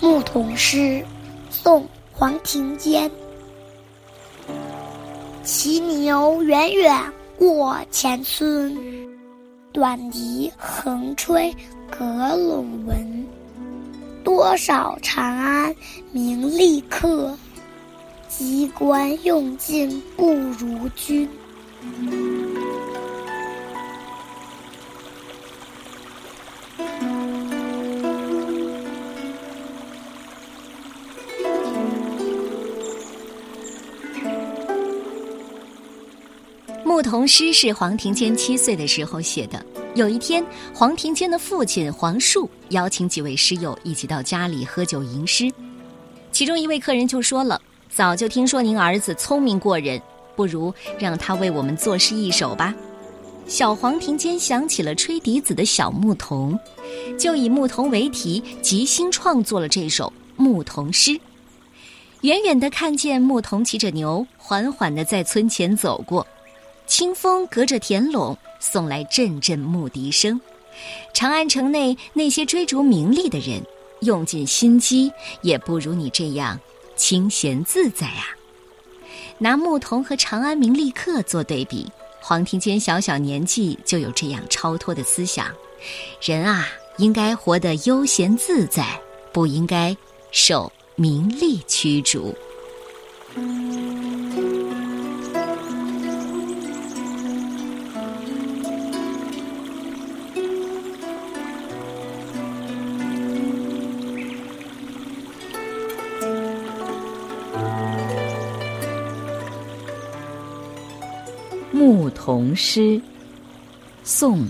牧童诗宋黄庭坚：骑牛远远过前村，短笛横吹隔陇闻。多少长安名利客，机关用尽不如君。牧童诗是黄庭坚七岁的时候写的。有一天，黄庭坚的父亲黄树邀请几位诗友一起到家里喝酒吟诗，其中一位客人就说了：“早就听说您儿子聪明过人，不如让他为我们作诗一首吧。”小黄庭坚想起了吹笛子的小牧童，就以牧童为题，即兴创作了这首牧童诗。远远的看见牧童骑着牛，缓缓的在村前走过。清风隔着田垄送来阵阵牧笛声，长安城内那些追逐名利的人，用尽心机也不如你这样清闲自在啊！拿牧童和长安名利客做对比，黄庭坚小小年纪就有这样超脱的思想：人啊，应该活得悠闲自在，不应该受名利驱逐。牧童诗，宋·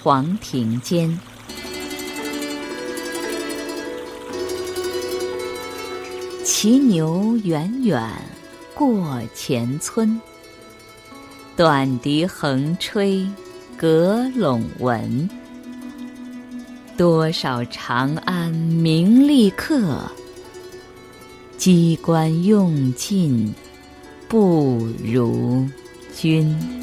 黄庭坚。骑牛远远过前村，短笛横吹阁陇闻。多少长安名利客，机关用尽不如君。